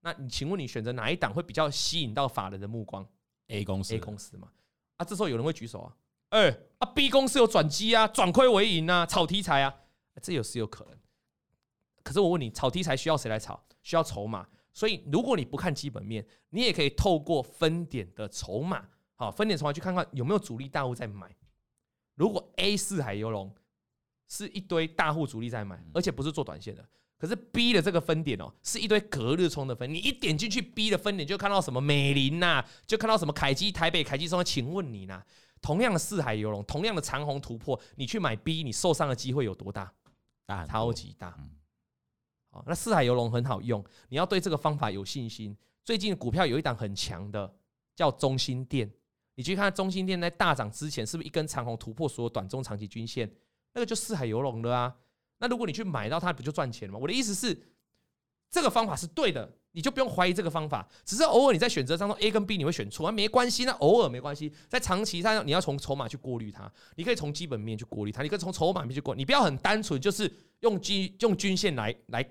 那你请问你选择哪一档会比较吸引到法人的目光？A 公司，A 公司嘛。啊，这时候有人会举手啊，哎，啊 B 公司有转机啊，转亏为盈啊，炒题材啊，这有是有可能。可是我问你，炒题材需要谁来炒？需要筹码。所以如果你不看基本面，你也可以透过分点的筹码。好，分点筹码去看看有没有主力大户在买。如果 A 四海游龙是一堆大户主力在买，而且不是做短线的，可是 B 的这个分点哦，是一堆隔日冲的分。你一点进去 B 的分点，就看到什么美林呐，就看到什么凯基台北、凯基松。请问你呢？同样的四海游龙，同样的长虹突破，你去买 B，你受伤的机会有多大？大，超级大。好，那四海游龙很好用，你要对这个方法有信心。最近股票有一档很强的，叫中心店。你去看中心店在大涨之前，是不是一根长红突破所有短中长期均线？那个就四海游龙了啊。那如果你去买到它，不就赚钱了吗？我的意思是，这个方法是对的，你就不用怀疑这个方法。只是偶尔你在选择当中 A 跟 B 你会选错，那没关系，那偶尔没关系。在长期上，你要从筹码去过滤它，你可以从基本面去过滤它，你可以从筹码面去过，你不要很单纯就是用均用均线来来，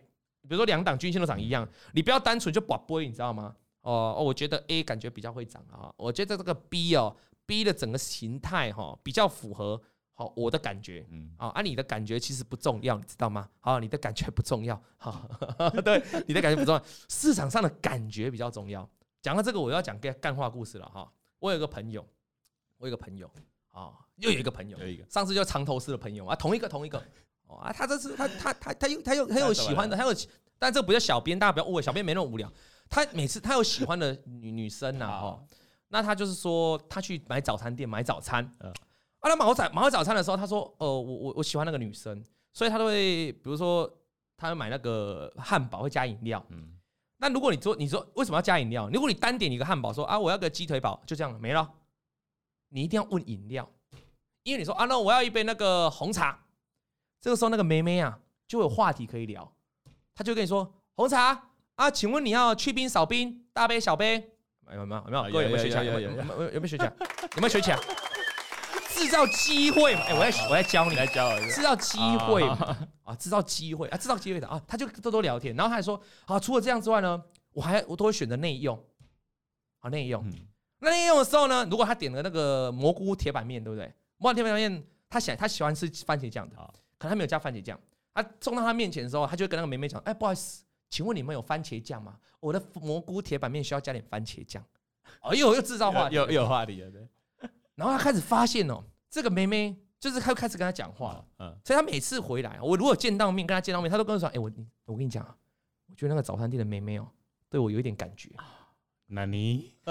比如说两档均线都长一样，你不要单纯就把波，你知道吗？哦哦，我觉得 A 感觉比较会涨啊，我觉得这个 B 哦，B 的整个形态哈比较符合。好，我的感觉，嗯，啊，按，你的感觉其实不重要，你知道吗？好，你的感觉不重要，好，<laughs> 对，你的感觉不重要，市场上的感觉比较重要。讲到这个，我要讲个干话故事了哈。我有一个朋友，我有个朋友，啊，又有一个朋友，有一个，上次就长头丝的朋友啊，同一个，同一个，哦啊，他这是他他他他又他又很有喜欢的，他有，但这不叫小编，大家不要误会，小编没那么无聊。他每次他有喜欢的女女生呐，哦，那他就是说他去买早餐店买早餐，嗯。啊，他买早买早餐的时候，他说：“呃，我我我喜欢那个女生，所以他都会，比如说，他会买那个汉堡，会加饮料。嗯，那如果你说，你说为什么要加饮料？如果你单点一个汉堡，说啊，我要个鸡腿堡，就这样没了。你一定要问饮料，因为你说啊，那我要一杯那个红茶。这个时候，那个妹妹啊，就有话题可以聊，她就跟你说红茶啊，请问你要去冰少冰，大杯小杯？有没有？有没有？各位有没有学起来？有没有？有没有学起来？有没有学起来？”制造机会嘛？哎，我在我在教你，来教我。制造机会嘛？啊，制造机会啊，制造机会的啊，他就多多聊天，然后他还说啊，除了这样之外呢，我还我都会选择内用，啊，内用。那内用的时候呢，如果他点了那个蘑菇铁板面，对不对？蘑菇铁板面，他喜他喜欢吃番茄酱的，可能他没有加番茄酱。他送到他面前的时候，他就跟那个妹妹讲，哎，不好意思，请问你们有番茄酱吗？我的蘑菇铁板面需要加点番茄酱。哎呦，又制造话题，有有话题了，对。然后他开始发现哦。这个妹妹就是开开始跟他讲话了，嗯，所以他每次回来，我如果见到面跟他见到面，他都跟我说：“哎，我我跟你讲啊，我觉得那个早餐店的妹妹哦，对我有一点感觉。”那你 <laughs>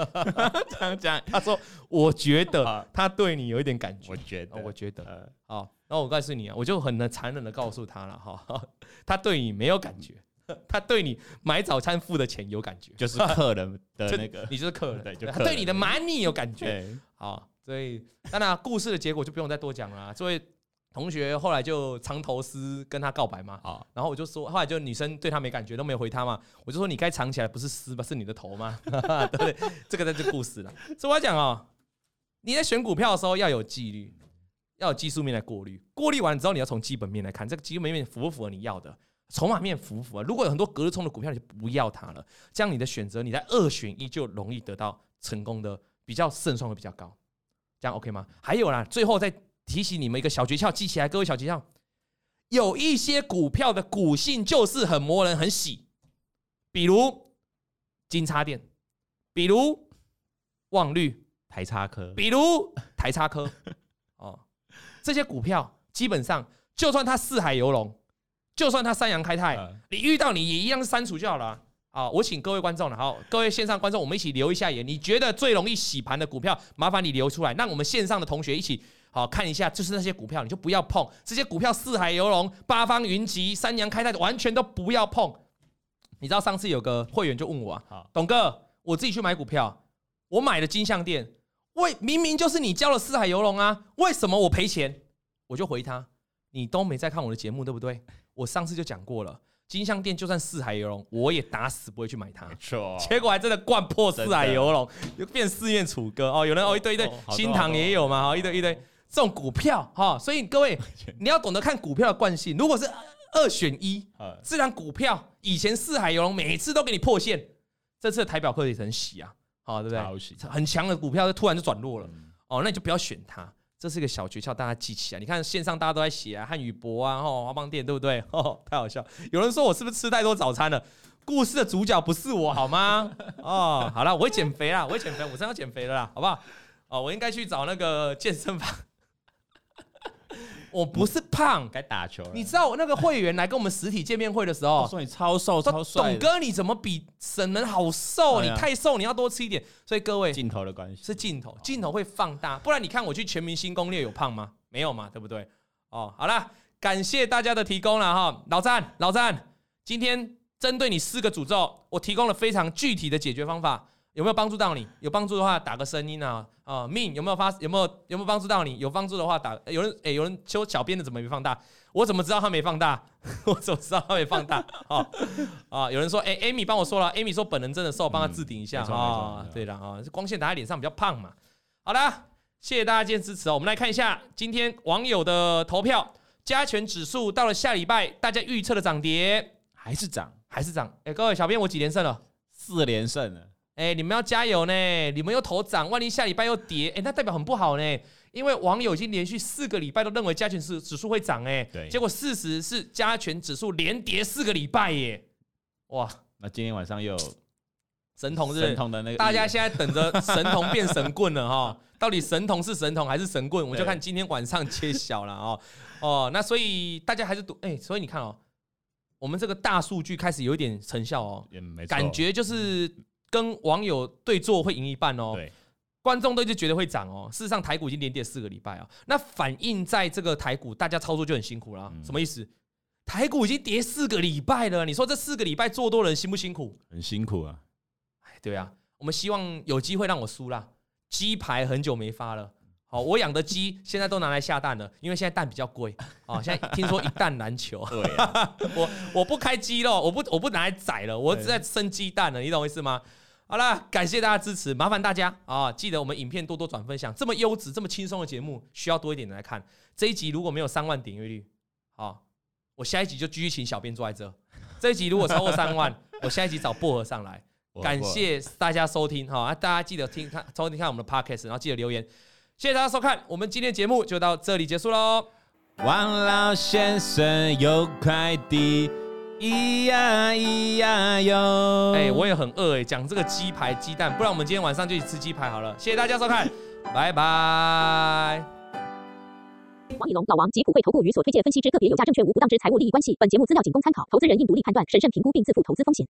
这样讲，<laughs> 他说：“我觉得 <laughs> 他对你有一点感觉。”我觉得，我觉得，好，然后我告诉你啊，我就很残忍的告诉他了哈，他对你没有感觉，他对你买早餐付的钱有感觉，就是客人的那个，你就是客人，对，就他对你的 money 有感觉，好。所以，当然，故事的结果就不用再多讲了。这位同学后来就长头丝跟他告白嘛，啊，然后我就说，后来就女生对他没感觉，都没有回他嘛，我就说你该藏起来，不是丝吧，是你的头吗？对 <laughs> 不对？这个在这故事了。所以我要讲哦，你在选股票的时候要有纪律，要有技术面来过滤，过滤完之后你要从基本面来看，这个基本面符不符合你要的，筹码面符不符合？如果有很多隔日冲的股票，你就不要它了。这样你的选择，你在二选一就容易得到成功的，比较胜算会比较高。这样 OK 吗？还有啦，最后再提醒你们一个小诀窍，记起来，各位小诀窍，有一些股票的股性就是很磨人、很喜，比如金叉电，比如旺绿、台叉科，比如台叉科，哦，这些股票基本上，就算它四海游龙，就算它三阳开泰，你遇到你也一样是删除就好了。啊，我请各位观众了，好，各位线上观众，我们一起留一下言。你觉得最容易洗盘的股票，麻烦你留出来，让我们线上的同学一起好看一下，就是那些股票，你就不要碰这些股票，四海游龙、八方云集、三阳开泰，完全都不要碰。你知道上次有个会员就问我啊，好董哥，我自己去买股票，我买了金像电，为明明就是你教了四海游龙啊，为什么我赔钱？我就回他，你都没在看我的节目，对不对？我上次就讲过了。金项店就算四海游龙，我也打死不会去买它。没错，结果还真的灌破四海游龙，就变四面楚歌哦。有人哦一堆一堆，新塘也有嘛，哈一堆一堆这种股票哈。所以各位 <laughs> 你要懂得看股票的惯性。如果是二选一，自然股票以前四海游龙每次都给你破线，这次的台表科也很喜啊，好对不对？很强的股票就突然就转弱了哦，那你就不要选它。这是一个小诀窍，大家记起来。你看线上大家都在写啊，汉语博啊，哦，花邦店，对不对？哦，太好笑。有人说我是不是吃太多早餐了？故事的主角不是我，好吗？哦，好了，我会减肥啦，我会减肥，我真要减肥了啦，好不好？哦，我应该去找那个健身房。我不是胖，该打球了。你知道我那个会员来跟我们实体见面会的时候，说你超瘦超帅。董哥，你怎么比沈门好瘦？你太瘦，你要多吃一点。所以各位，镜头的关系是镜头，镜头会放大。不然你看我去全明星攻略有胖吗？没有嘛，对不对？哦，好了，感谢大家的提供了哈，老詹老詹，今天针对你四个诅咒，我提供了非常具体的解决方法。有没有帮助到你？有帮助的话打个声音啊啊！命有没有发？有没有有没有帮助到你？有帮助的话打。有人哎，有人说小编的怎么没放大？我怎么知道他没放大？<laughs> 我怎么知道他没放大？啊啊！有人说哎，Amy 帮我说了，Amy 说本人真的瘦，帮他置顶一下啊。对了啊，光线打在脸上比较胖嘛。好的，谢谢大家今天支持哦。我们来看一下今天网友的投票，加权指数到了下礼拜，大家预测的涨跌还是涨？还是涨？哎，各位小编，我几连胜了？四连胜了。哎、欸，你们要加油呢！你们又投涨，万一下礼拜又跌，哎、欸，那代表很不好呢。因为网友已经连续四个礼拜都认为加权指指数会涨，哎，对，结果事实是加权指数连跌四个礼拜耶！哇，那今天晚上又神童是，神童的那个，大家现在等着神童变神棍了哈！<laughs> 到底神童是神童还是神棍，我们就看今天晚上揭晓了哦哦。那所以大家还是赌，哎、欸，所以你看哦，我们这个大数据开始有一点成效哦，感觉就是。跟网友对坐会赢一半哦，对，观众都就觉得会涨哦。事实上，台股已经连跌四个礼拜啊，那反映在这个台股，大家操作就很辛苦了。什么意思？台股已经跌四个礼拜了，你说这四个礼拜做多人辛不辛苦？很辛苦啊。哎，对啊，我们希望有机会让我输啦。鸡排很久没发了，好，我养的鸡现在都拿来下蛋了，因为现在蛋比较贵啊。现在听说一蛋难求，<laughs> 对啊，<laughs> 我我不开鸡肉，我不我不拿来宰了，我只在生鸡蛋了，你懂我意思吗？好了，感谢大家支持，麻烦大家啊，记得我们影片多多转分享。这么优质、这么轻松的节目，需要多一点人来看。这一集如果没有三万点阅率，好，我下一集就继续请小编坐在这。这一集如果超过三万，我下一集找薄荷上来。感谢大家收听哈，大家记得听看收听看我们的 podcast，然后记得留言。谢谢大家收看，我们今天节目就到这里结束喽。王老先生有快递。咿呀咿呀哟！哎，我也很饿哎，讲这个鸡排鸡蛋，不然我们今天晚上就一起吃鸡排好了。谢谢大家收看，拜拜。王以龙、老王及普惠投顾与所推荐分析之个别有价证券无不当之财务利益关系。本节目资料仅供参考，投资人应独立判断、审慎评估并自负投资风险。